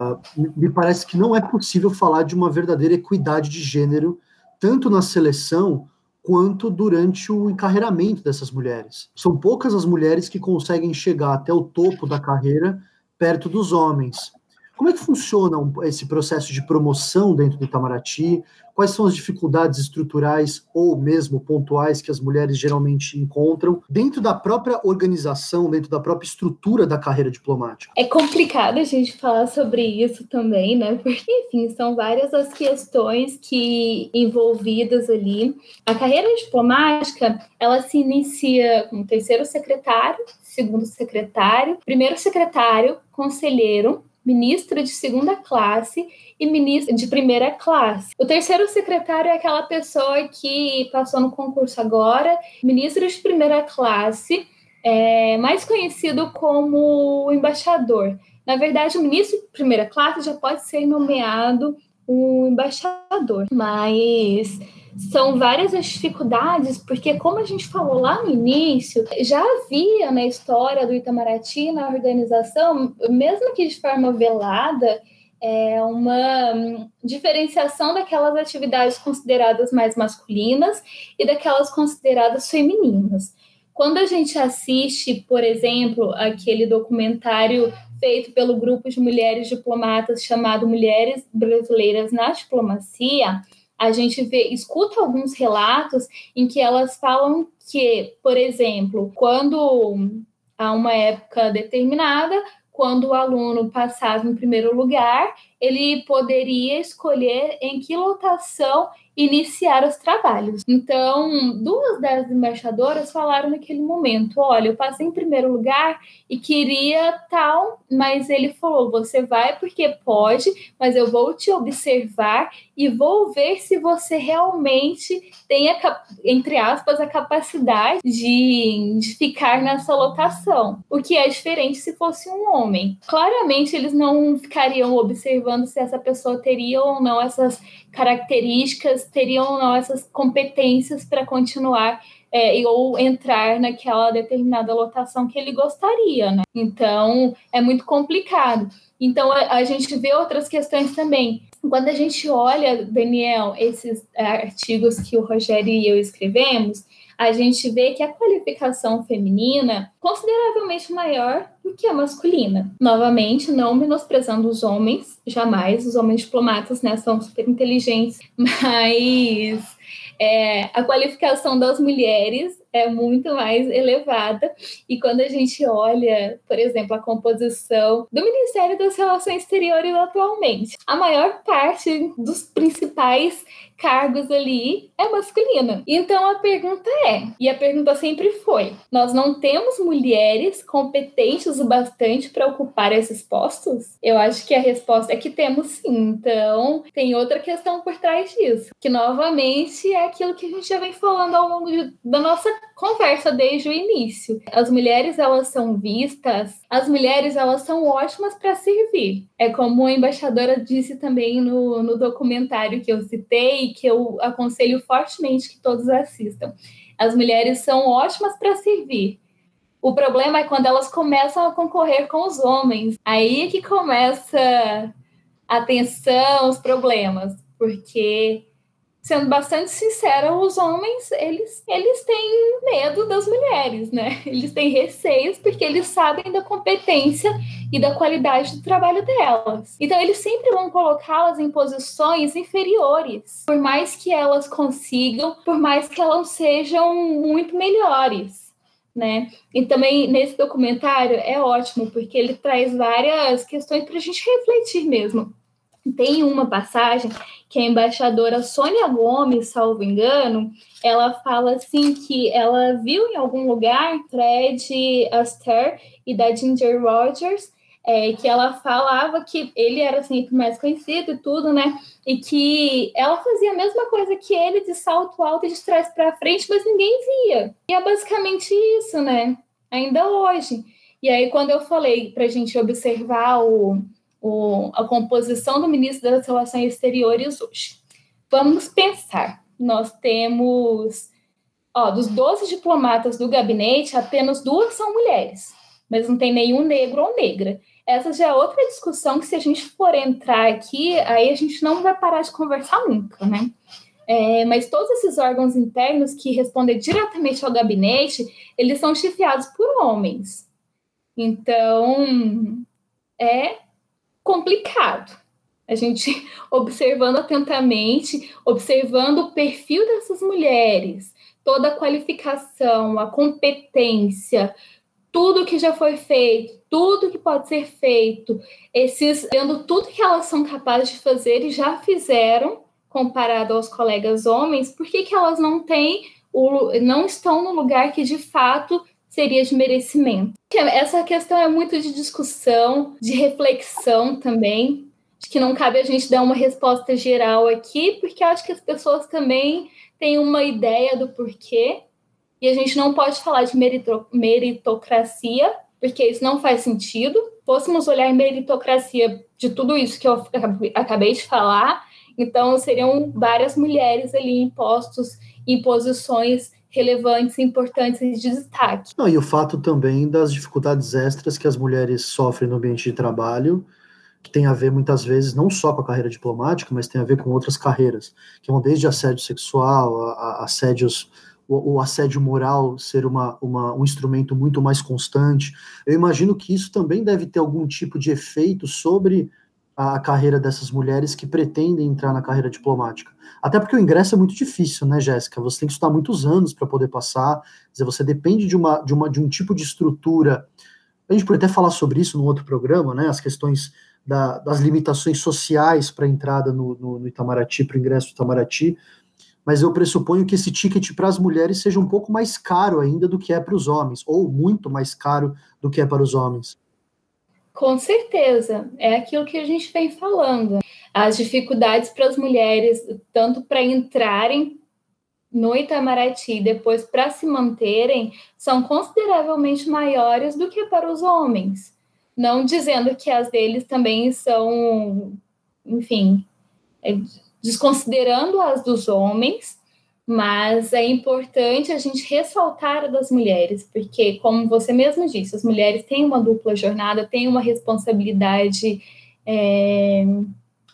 Speaker 1: uh, me parece que não é possível falar de uma verdadeira equidade de gênero, tanto na seleção quanto durante o encarreiramento dessas mulheres. São poucas as mulheres que conseguem chegar até o topo da carreira perto dos homens. Como é que funciona esse processo de promoção dentro do Itamaraty? Quais são as dificuldades estruturais ou mesmo pontuais que as mulheres geralmente encontram dentro da própria organização, dentro da própria estrutura da carreira diplomática?
Speaker 2: É complicado a gente falar sobre isso também, né? Porque, enfim, são várias as questões que envolvidas ali. A carreira diplomática, ela se inicia com terceiro secretário, segundo secretário, primeiro secretário, conselheiro, ministro de segunda classe e ministro de primeira classe. O terceiro secretário é aquela pessoa que passou no concurso agora, ministro de primeira classe, é, mais conhecido como embaixador. Na verdade, o ministro de primeira classe já pode ser nomeado um embaixador, mas são várias as dificuldades, porque como a gente falou lá no início, já havia na história do Itamaraty, na organização, mesmo que de forma velada, é uma diferenciação daquelas atividades consideradas mais masculinas e daquelas consideradas femininas. Quando a gente assiste, por exemplo, aquele documentário feito pelo grupo de mulheres diplomatas chamado Mulheres Brasileiras na Diplomacia, a gente vê, escuta alguns relatos em que elas falam que, por exemplo, quando há uma época determinada, quando o aluno passava em primeiro lugar, ele poderia escolher em que lotação iniciar os trabalhos. Então, duas das embaixadoras falaram naquele momento: olha, eu passei em primeiro lugar e queria tal, mas ele falou: você vai porque pode, mas eu vou te observar e vou ver se você realmente tem, a, entre aspas, a capacidade de, de ficar nessa lotação. O que é diferente se fosse um homem. Claramente, eles não ficariam observando se essa pessoa teria ou não essas características, teriam essas competências para continuar é, ou entrar naquela determinada lotação que ele gostaria, né? Então é muito complicado. Então a, a, gente vê outras questões também. Quando a gente olha, Daniel, esses artigos que o Rogério e eu escrevemos, a gente vê que a qualificação feminina consideravelmente maior do que a masculina. Novamente, não menosprezando os homens, jamais, os homens diplomatas né, são super inteligentes, mas é, a qualificação das mulheres é muito mais elevada. E quando a gente olha, por exemplo, a composição do Ministério das Relações Exteriores atualmente, a maior parte dos principais cargos ali é masculina. Então a pergunta é, e a pergunta sempre foi: nós não temos mulheres competentes o bastante para ocupar esses postos? Eu acho que a resposta é que temos sim. Então tem outra questão por trás disso, que novamente é aquilo que a gente já vem falando ao longo de, da nossa conversa desde o início. As mulheres elas são vistas, as mulheres elas são ótimas para servir. É como a embaixadora disse também no, no documentário que eu citei, que eu aconselho fortemente que todos assistam. As mulheres são ótimas para servir. O problema é quando elas começam a concorrer com os homens. Aí é que começa a tensão, os problemas, porque sendo bastante sincera, os homens, eles, eles têm medo das mulheres, né? Eles têm receios porque eles sabem da competência e da qualidade do trabalho delas. Então, eles sempre vão colocá-las em posições inferiores, por mais que elas consigam, por mais que elas sejam muito melhores. né? E também nesse documentário é ótimo, porque ele traz várias questões para a gente refletir mesmo. Tem uma passagem que a embaixadora Sônia Gomes, salvo engano, ela fala assim que ela viu em algum lugar Fred Astaire e da Ginger Rogers é, que ela falava que ele era sempre assim, mais conhecido e tudo, né? E que ela fazia a mesma coisa que ele de salto alto e de trás para frente, mas ninguém via. E é basicamente isso, né? Ainda hoje. E aí, quando eu falei para a gente observar o, o, a composição do ministro das Relações Exteriores hoje, vamos pensar. Nós temos, ó, dos 12 diplomatas do gabinete, apenas duas são mulheres, mas não tem nenhum negro ou negra essa já é outra discussão que se a gente for entrar aqui, aí a gente não vai parar de conversar nunca, né? É, mas todos esses órgãos internos que respondem diretamente ao gabinete, eles são chefiados por homens. Então, é complicado. A gente observando atentamente, observando o perfil dessas mulheres, toda a qualificação, a competência, tudo que já foi feito, tudo que pode ser feito, esses vendo tudo que elas são capazes de fazer e já fizeram comparado aos colegas homens, por que, que elas não têm o, não estão no lugar que de fato seria de merecimento? Essa questão é muito de discussão, de reflexão também. Acho que não cabe a gente dar uma resposta geral aqui, porque acho que as pessoas também têm uma ideia do porquê e a gente não pode falar de meritocracia, porque isso não faz sentido. Fôssemos olhar meritocracia de tudo isso que eu acabei de falar, então seriam várias mulheres ali em postos, em posições relevantes, importantes e de destaque.
Speaker 1: Não, e o fato também das dificuldades extras que as mulheres sofrem no ambiente de trabalho, que tem a ver muitas vezes não só com a carreira diplomática, mas tem a ver com outras carreiras, que vão desde assédio sexual, a, a assédios o, o assédio moral ser uma, uma, um instrumento muito mais constante. Eu imagino que isso também deve ter algum tipo de efeito sobre a carreira dessas mulheres que pretendem entrar na carreira diplomática. Até porque o ingresso é muito difícil, né, Jéssica? Você tem que estudar muitos anos para poder passar. Dizer, você depende de, uma, de, uma, de um tipo de estrutura. A gente pode até falar sobre isso no outro programa, né? As questões da, das limitações sociais para a entrada no, no, no Itamaraty, para o ingresso do Itamaraty mas eu pressuponho que esse ticket para as mulheres seja um pouco mais caro ainda do que é para os homens, ou muito mais caro do que é para os homens.
Speaker 2: Com certeza, é aquilo que a gente vem falando. As dificuldades para as mulheres, tanto para entrarem no Itamaraty e depois para se manterem, são consideravelmente maiores do que para os homens. Não dizendo que as deles também são, enfim, é desconsiderando as dos homens, mas é importante a gente ressaltar a das mulheres, porque, como você mesmo disse, as mulheres têm uma dupla jornada, têm uma responsabilidade é,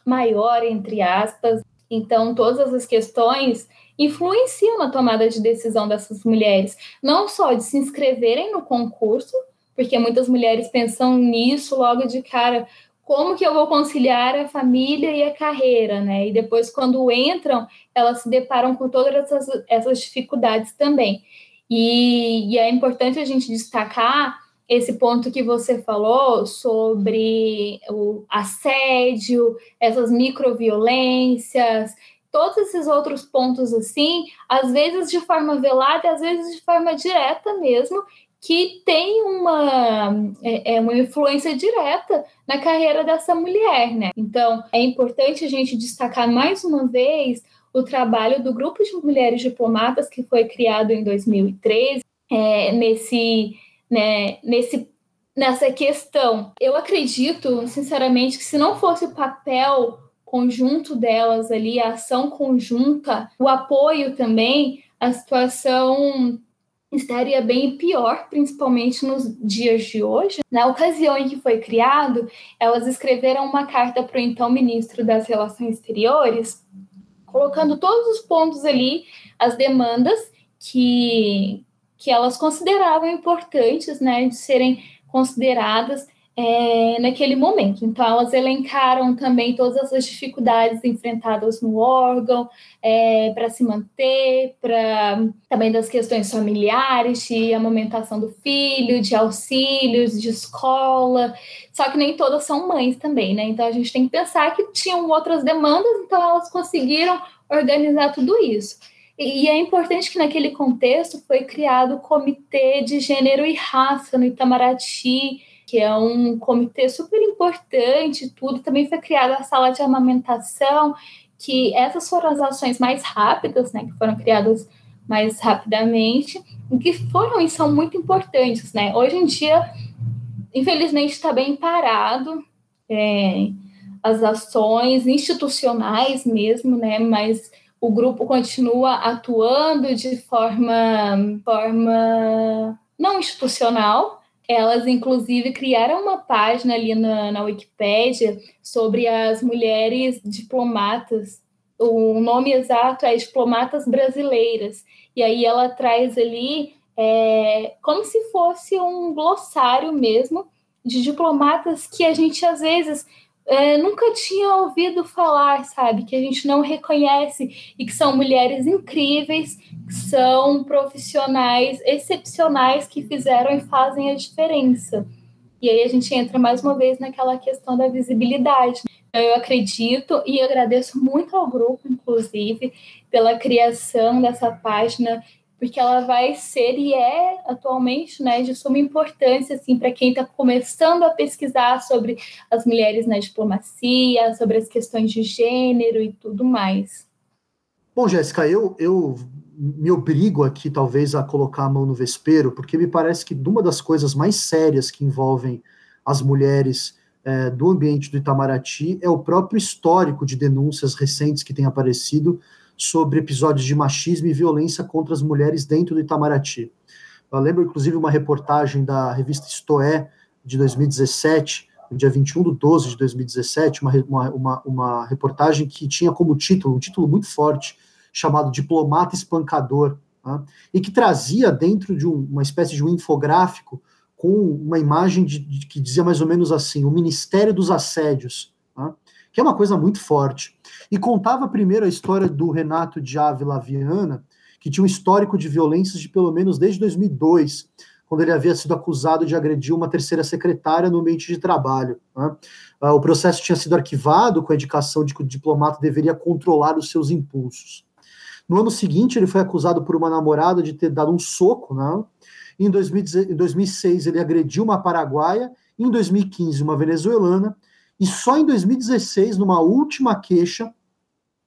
Speaker 2: maior, entre aspas, então todas as questões influenciam na tomada de decisão dessas mulheres, não só de se inscreverem no concurso, porque muitas mulheres pensam nisso logo de cara, como que eu vou conciliar a família e a carreira, né? E depois, quando entram, elas se deparam com todas essas, essas dificuldades também. E, e, é importante a gente destacar esse ponto que você falou sobre o assédio, essas microviolências, todos esses outros pontos assim, às vezes de forma velada, às vezes de forma direta mesmo, que tem uma, é, é, uma influência direta na carreira dessa mulher, né? Então, é importante a gente destacar mais uma vez o trabalho do Grupo de Mulheres Diplomatas, que foi criado em 2013, é, nesse, né, nesse, nessa questão. Eu acredito, sinceramente, que se não fosse o papel conjunto delas ali, a ação conjunta, o apoio também, a situação estaria bem pior, principalmente nos dias de hoje. Na ocasião em que foi criado, elas escreveram uma carta para o então ministro das Relações Exteriores, colocando todos os pontos ali, as demandas que, que elas consideravam importantes, né, de serem consideradas é, naquele momento. Então, elas elencaram também todas as dificuldades enfrentadas no órgão é, para se manter, para também das questões familiares, de amamentação do filho, de auxílios, de escola. Só que nem todas são mães também, né? Então, a gente tem que pensar que tinham outras demandas, então elas conseguiram organizar tudo isso. E é importante que naquele contexto foi criado o Comitê de Gênero e Raça no Itamaraty, que é um comitê super importante, tudo. Também foi criada a sala de amamentação, que essas foram as ações mais rápidas, né, que foram criadas mais rapidamente, e que foram e são muito importantes, né? Hoje em dia, infelizmente, está bem parado é, as ações institucionais mesmo, né? Mas o grupo continua atuando de forma, forma não institucional, elas, inclusive, criaram uma página ali na, na Wikipédia sobre as mulheres diplomatas. O nome exato é Diplomatas Brasileiras. E aí ela traz ali é, como se fosse um glossário mesmo de diplomatas que a gente às vezes é, nunca tinha ouvido falar, sabe? Que a gente não reconhece e que são mulheres incríveis, que são profissionais excepcionais que fizeram e fazem a diferença. E aí a gente entra mais uma vez naquela questão da visibilidade. Então, eu acredito e agradeço muito ao grupo, inclusive, pela criação dessa página porque ela vai ser e é atualmente né, de suma importância assim, para quem está começando a pesquisar sobre as mulheres na diplomacia, sobre as questões de gênero e tudo mais.
Speaker 1: Bom, Jéssica, eu, eu me obrigo aqui talvez a colocar a mão no vespeiro, porque me parece que uma das coisas mais sérias que envolvem as mulheres é, do ambiente do Itamaraty é o próprio histórico de denúncias recentes que tem aparecido sobre episódios de machismo e violência contra as mulheres dentro do Itamaraty. Eu lembro, inclusive, uma reportagem da revista Istoé, de 2017, no dia 21 de 12 de 2017, uma, uma, uma reportagem que tinha como título, um título muito forte, chamado Diplomata Espancador, né, e que trazia dentro de um, uma espécie de um infográfico com uma imagem de, de, que dizia mais ou menos assim: o Ministério dos Assédios, né, que é uma coisa muito forte. E contava primeiro a história do Renato de Ávila Viana, que tinha um histórico de violências de pelo menos desde 2002, quando ele havia sido acusado de agredir uma terceira secretária no ambiente de trabalho. Né? Ah, o processo tinha sido arquivado com a indicação de que o diplomata deveria controlar os seus impulsos. No ano seguinte, ele foi acusado por uma namorada de ter dado um soco, né? Em, 2006, ele agrediu uma paraguaia. Em 2015, uma venezuelana. E só em 2016, numa última queixa,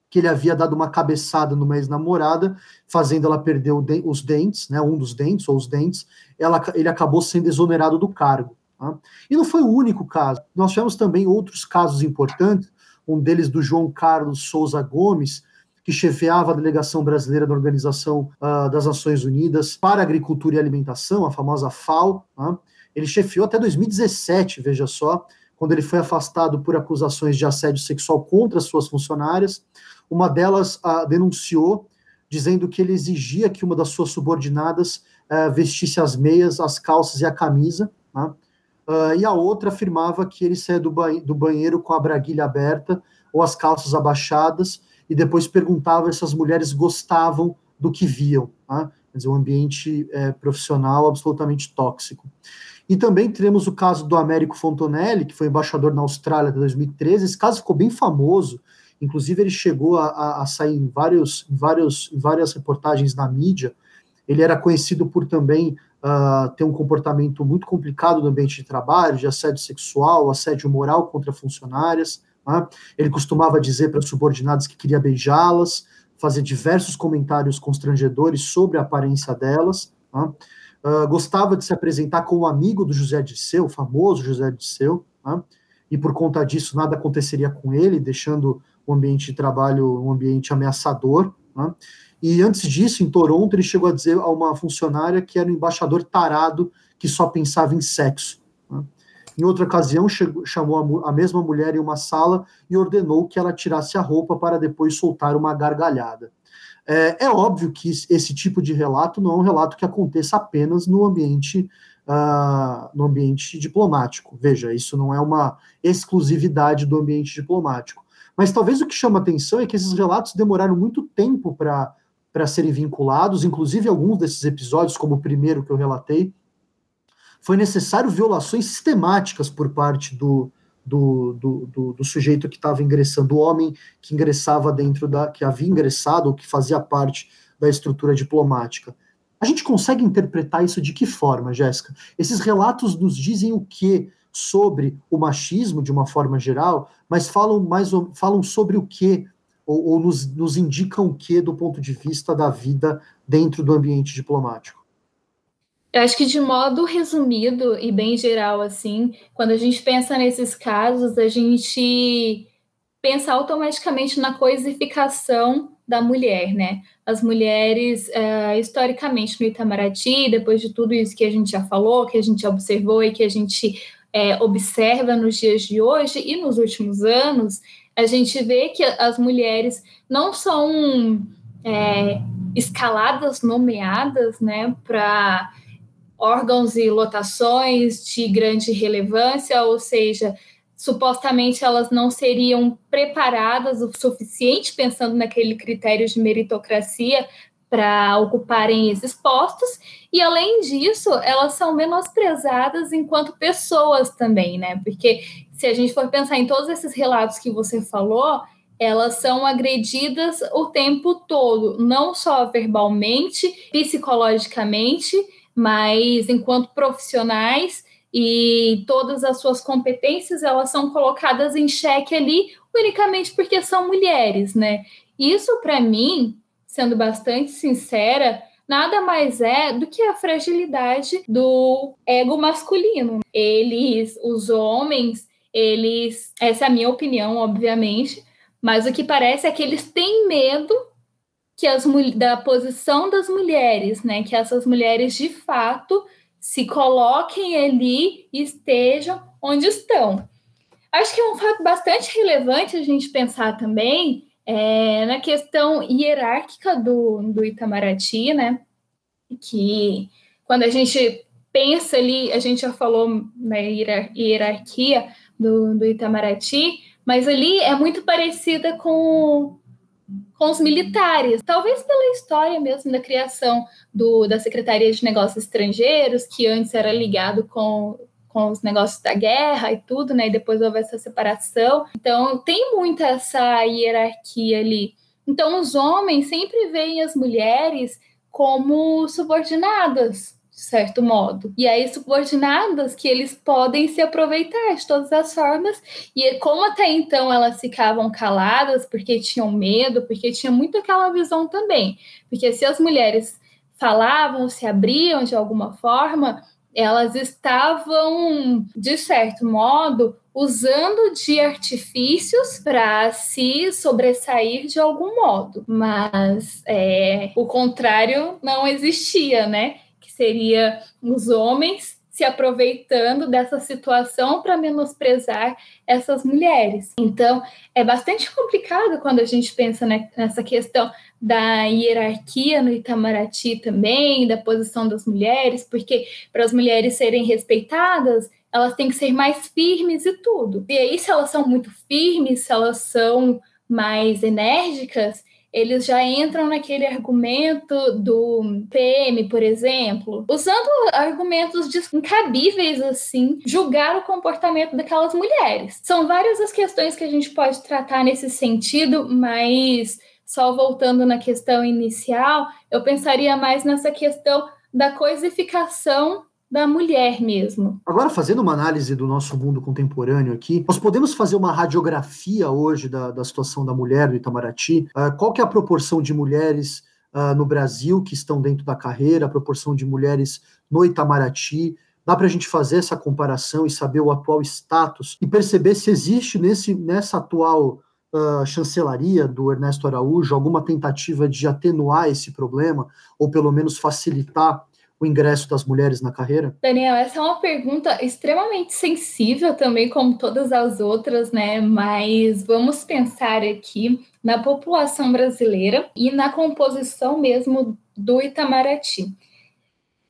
Speaker 1: que ele havia dado uma cabeçada numa ex-namorada, fazendo ela perder os dentes, né, um dos dentes ou os dentes, ela, ele acabou sendo exonerado do cargo. Tá? E não foi o único caso. Nós tivemos também outros casos importantes, um deles do João Carlos Souza Gomes, que chefiava a delegação brasileira da Organização uh, das Nações Unidas para Agricultura e Alimentação, a famosa FAO. Tá? Ele chefiou até 2017, veja só, quando ele foi afastado por acusações de assédio sexual contra suas funcionárias. Uma delas denunciou, dizendo que ele exigia que uma das suas subordinadas uh, vestisse as meias, as calças e a camisa. Né? E a outra afirmava que ele saía do, ba do banheiro com a braguilha aberta ou as calças abaixadas, e depois perguntava se as mulheres gostavam do que viam. Né? Quer dizer, um ambiente é, profissional absolutamente tóxico. E também teremos o caso do Américo Fontonelli, que foi embaixador na Austrália até 2013. Esse caso ficou bem famoso, inclusive ele chegou a, a, a sair em, vários, em, vários, em várias reportagens na mídia. Ele era conhecido por também uh, ter um comportamento muito complicado no ambiente de trabalho, de assédio sexual, assédio moral contra funcionárias. Né? Ele costumava dizer para subordinadas que queria beijá-las, fazer diversos comentários constrangedores sobre a aparência delas. Né? Uh, gostava de se apresentar como amigo do José Disseu, o famoso José Disseu, né? e por conta disso nada aconteceria com ele, deixando o ambiente de trabalho um ambiente ameaçador. Né? E antes disso, em Toronto, ele chegou a dizer a uma funcionária que era um embaixador tarado que só pensava em sexo. Né? Em outra ocasião, chegou, chamou a, a mesma mulher em uma sala e ordenou que ela tirasse a roupa para depois soltar uma gargalhada. É, é, óbvio que esse tipo de relato não é um relato que aconteça apenas no ambiente uh, no ambiente diplomático. Veja, isso não é uma exclusividade do ambiente diplomático. Mas talvez o que chama atenção é que esses relatos demoraram muito tempo para serem vinculados, inclusive alguns desses episódios, como o primeiro que eu relatei, foi necessário violações sistemáticas por parte do, do, do, do, do sujeito que estava ingressando, do homem que ingressava dentro da, que havia ingressado ou que fazia parte da estrutura diplomática. A gente consegue interpretar isso de que forma, Jéssica? Esses relatos nos dizem o que sobre o machismo de uma forma geral, mas falam mais falam sobre o que ou, ou nos, nos indicam o que do ponto de vista da vida dentro do ambiente diplomático.
Speaker 2: Eu acho que de modo resumido e bem geral, assim, quando a gente pensa nesses casos, a gente pensa automaticamente na coisificação da mulher, né? As mulheres, uh, historicamente no Itamaraty, depois de tudo isso que a gente já falou, que a gente observou e que a gente é, observa nos dias de hoje e nos últimos anos, a gente vê que as mulheres não são é, escaladas, nomeadas, né, para órgãos e lotações de grande relevância, ou seja, supostamente elas não seriam preparadas o suficiente, pensando naquele critério de meritocracia, para ocuparem esses postos, e além disso, elas são menosprezadas enquanto pessoas também, né? Porque se a gente for pensar em todos esses relatos que você falou, elas são agredidas o tempo todo, não só verbalmente, psicologicamente, mas enquanto profissionais e todas as suas competências elas são colocadas em xeque ali unicamente porque são mulheres, né? Isso para mim sendo bastante sincera, nada mais é do que a fragilidade do ego masculino. Eles, os homens, eles, essa é a minha opinião, obviamente, mas o que parece é que eles têm medo que as da posição das mulheres, né, que essas mulheres de fato se coloquem ali e estejam onde estão. Acho que é um fato bastante relevante a gente pensar também é, na questão hierárquica do, do Itamaraty, né? Que quando a gente pensa ali, a gente já falou na hierarquia do, do Itamaraty, mas ali é muito parecida com, com os militares, talvez pela história mesmo da criação do, da Secretaria de Negócios Estrangeiros, que antes era ligado com com os negócios da guerra e tudo, né? E depois houve essa separação. Então, tem muito essa hierarquia ali. Então, os homens sempre veem as mulheres como subordinadas, de certo modo. E aí, subordinadas que eles podem se aproveitar de todas as formas. E como até então elas ficavam caladas porque tinham medo, porque tinha muito aquela visão também. Porque se as mulheres falavam, se abriam de alguma forma, elas estavam, de certo modo, usando de artifícios para se sobressair de algum modo, mas é, o contrário não existia, né? Que seria os homens se aproveitando dessa situação para menosprezar essas mulheres. Então, é bastante complicado quando a gente pensa nessa questão da hierarquia no Itamaraty também, da posição das mulheres, porque para as mulheres serem respeitadas, elas têm que ser mais firmes e tudo. E aí, se elas são muito firmes, se elas são mais enérgicas, eles já entram naquele argumento do PM, por exemplo, usando argumentos incabíveis assim, julgar o comportamento daquelas mulheres. São várias as questões que a gente pode tratar nesse sentido, mas só voltando na questão inicial, eu pensaria mais nessa questão da coisificação da mulher mesmo.
Speaker 1: Agora, fazendo uma análise do nosso mundo contemporâneo aqui, nós podemos fazer uma radiografia hoje da, da situação da mulher no Itamaraty? Uh, qual que é a proporção de mulheres uh, no Brasil que estão dentro da carreira, a proporção de mulheres no Itamaraty? Dá para a gente fazer essa comparação e saber o atual status e perceber se existe nesse, nessa atual uh, chancelaria do Ernesto Araújo alguma tentativa de atenuar esse problema ou pelo menos facilitar o ingresso das mulheres na carreira?
Speaker 2: Daniel, essa é uma pergunta extremamente sensível também, como todas as outras, né? Mas vamos pensar aqui na população brasileira e na composição mesmo do Itamaraty.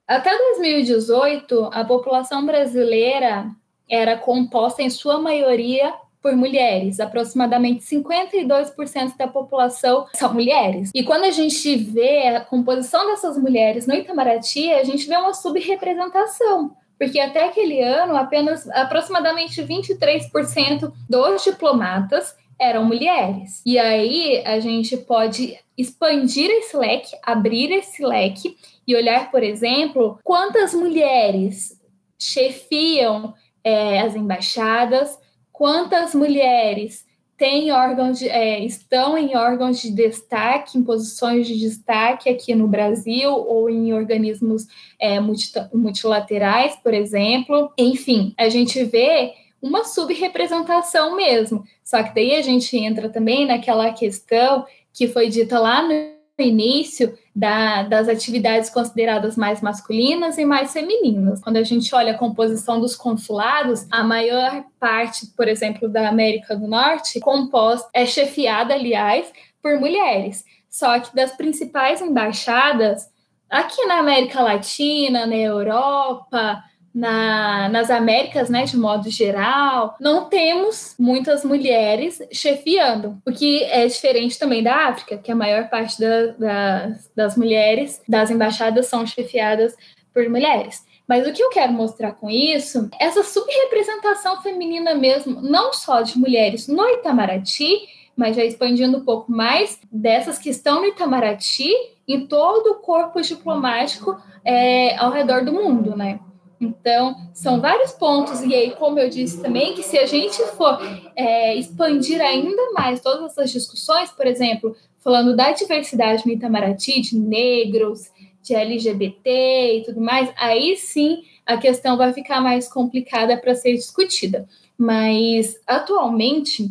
Speaker 2: Até 2018, a população brasileira era composta em sua maioria por mulheres, aproximadamente 52% da população são mulheres. E quando a gente vê a composição dessas mulheres no Itamaraty, a gente vê uma subrepresentação, porque até aquele ano apenas aproximadamente 23% dos diplomatas eram mulheres. E aí a gente pode expandir esse leque, abrir esse leque e olhar, por exemplo, quantas mulheres chefiam é, as embaixadas, quantas mulheres têm órgãos de, é, estão em órgãos de destaque, em posições de destaque aqui no Brasil ou em organismos é, multilaterais, por exemplo. Enfim, a gente vê uma subrepresentação mesmo. Só que daí a gente entra também naquela questão que foi dita lá no início da, das atividades consideradas mais masculinas e mais femininas. Quando a gente olha a composição dos consulados, a maior parte, por exemplo, da América do Norte, composta, é chefiada, aliás, por mulheres. Só que das principais embaixadas, aqui na América Latina, na Europa, na, nas Américas, né, de modo geral, não temos muitas mulheres chefiando, o que é diferente também da África, que a maior parte da, da, das mulheres das embaixadas são chefiadas por mulheres. Mas o que eu quero mostrar com isso, essa subrepresentação feminina mesmo, não só de mulheres no Itamaraty, mas já expandindo um pouco mais dessas que estão no Itamaraty em todo o corpo diplomático é, ao redor do mundo, né? Então, são vários pontos, e aí, como eu disse também, que se a gente for é, expandir ainda mais todas essas discussões, por exemplo, falando da diversidade no Itamaraty, de negros, de LGBT e tudo mais, aí sim a questão vai ficar mais complicada para ser discutida. Mas, atualmente,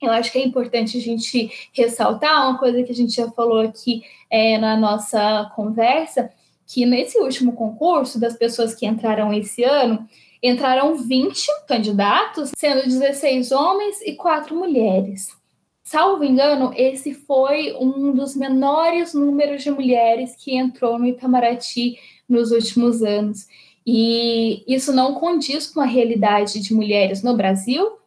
Speaker 2: eu acho que é importante a gente ressaltar uma coisa que a gente já falou aqui é, na nossa conversa, que nesse último concurso, das pessoas que entraram esse ano, entraram 20 candidatos, sendo 16 homens e 4 mulheres. Salvo engano, esse foi um dos menores números de mulheres que entrou no Itamaraty nos últimos anos. E isso não condiz com a realidade de mulheres no Brasil,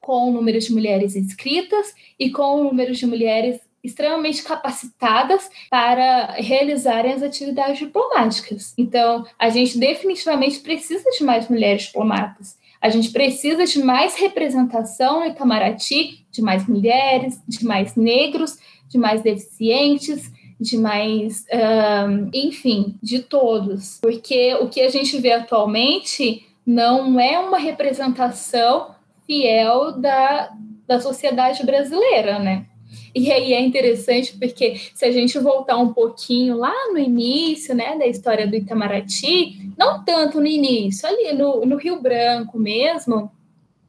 Speaker 2: com o número de mulheres inscritas e com o número de mulheres extremamente capacitadas para realizarem as atividades diplomáticas. Então, a gente definitivamente precisa de mais mulheres diplomatas. A gente precisa de mais representação no Itamaraty, de mais mulheres, de mais negros, de mais deficientes, de mais, um, enfim, de todos. Porque o que a gente vê atualmente não é uma representação fiel da, da sociedade brasileira, né? E aí é interessante porque se a gente voltar um pouquinho lá no início, né, da história do Itamaraty, não tanto no início, ali no, no Rio Branco mesmo,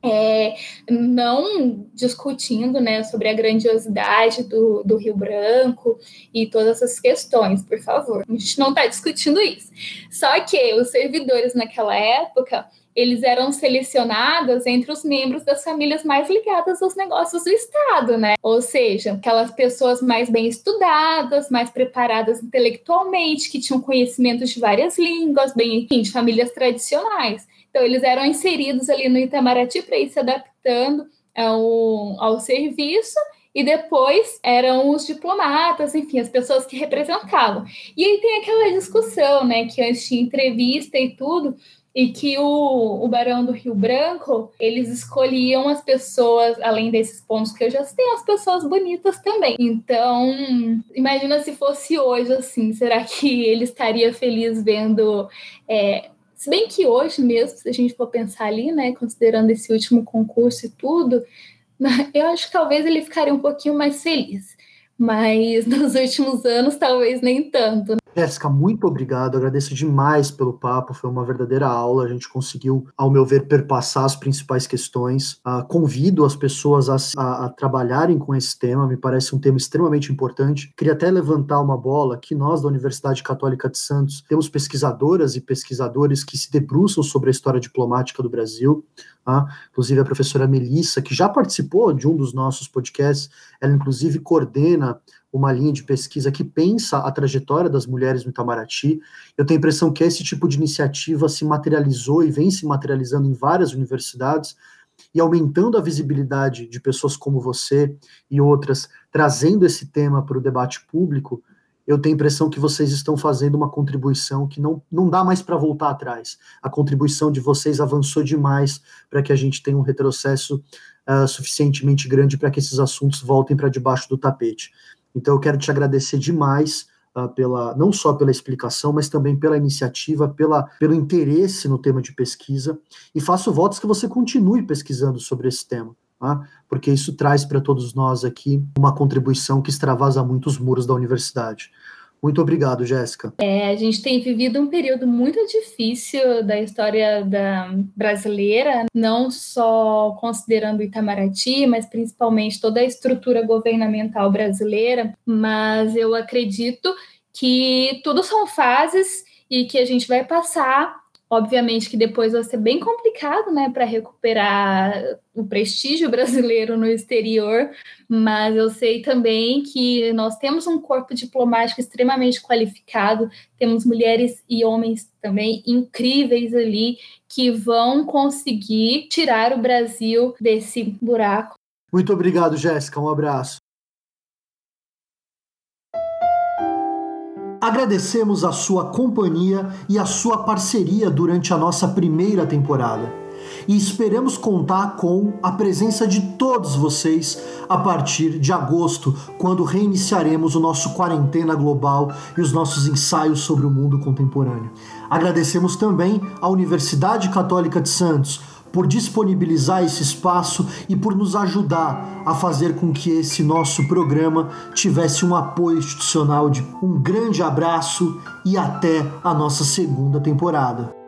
Speaker 2: é, não discutindo né, sobre a grandiosidade do, do Rio Branco e todas essas questões, por favor. A gente não está discutindo isso. Só que os servidores naquela época eles eram selecionados entre os membros das famílias mais ligadas aos negócios do Estado, né? Ou seja, aquelas pessoas mais bem estudadas, mais preparadas intelectualmente, que tinham conhecimento de várias línguas, bem, enfim, de famílias tradicionais. Então, eles eram inseridos ali no Itamaraty para ir se adaptando ao, ao serviço e depois eram os diplomatas, enfim, as pessoas que representavam. E aí tem aquela discussão, né, que antes tinha entrevista e tudo, e que o, o Barão do Rio Branco, eles escolhiam as pessoas, além desses pontos que eu já citei, as pessoas bonitas também. Então, imagina se fosse hoje assim, será que ele estaria feliz vendo... É, se bem que hoje mesmo, se a gente for pensar ali, né, considerando esse último concurso e tudo, eu acho que talvez ele ficaria um pouquinho mais feliz. Mas nos últimos anos, talvez nem tanto.
Speaker 1: Jéssica, muito obrigado. Agradeço demais pelo papo. Foi uma verdadeira aula. A gente conseguiu, ao meu ver, perpassar as principais questões. Uh, convido as pessoas a, a, a, trabalharem com esse tema. Me parece um tema extremamente importante. Queria até levantar uma bola que nós, da Universidade Católica de Santos, temos pesquisadoras e pesquisadores que se debruçam sobre a história diplomática do Brasil. Uh, inclusive a professora Melissa, que já participou de um dos nossos podcasts, ela inclusive coordena uma linha de pesquisa que pensa a trajetória das mulheres no Itamaraty. Eu tenho a impressão que esse tipo de iniciativa se materializou e vem se materializando em várias universidades e aumentando a visibilidade de pessoas como você e outras, trazendo esse tema para o debate público, eu tenho a impressão que vocês estão fazendo uma contribuição que não, não dá mais para voltar atrás. A contribuição de vocês avançou demais para que a gente tenha um retrocesso uh, suficientemente grande para que esses assuntos voltem para debaixo do tapete. Então, eu quero te agradecer demais uh, pela, não só pela explicação, mas também pela iniciativa, pela, pelo interesse no tema de pesquisa, e faço votos que você continue pesquisando sobre esse tema. Tá? porque isso traz para todos nós aqui uma contribuição que extravasa muito os muros da universidade. Muito obrigado, Jéssica.
Speaker 2: É, a gente tem vivido um período muito difícil da história da brasileira, não só considerando Itamaraty, mas principalmente toda a estrutura governamental brasileira. Mas eu acredito que tudo são fases e que a gente vai passar Obviamente que depois vai ser bem complicado, né, para recuperar o prestígio brasileiro no exterior, mas eu sei também que nós temos um corpo diplomático extremamente qualificado, temos mulheres e homens também incríveis ali que vão conseguir tirar o Brasil desse buraco.
Speaker 1: Muito obrigado, Jéssica. Um abraço. Agradecemos a sua companhia e a sua parceria durante a nossa primeira temporada. E esperamos contar com a presença de todos vocês a partir de agosto, quando reiniciaremos o nosso quarentena global e os nossos ensaios sobre o mundo contemporâneo. Agradecemos também à Universidade Católica de Santos por disponibilizar esse espaço e por nos ajudar a fazer com que esse nosso programa tivesse um apoio institucional de um grande abraço e até a nossa segunda temporada.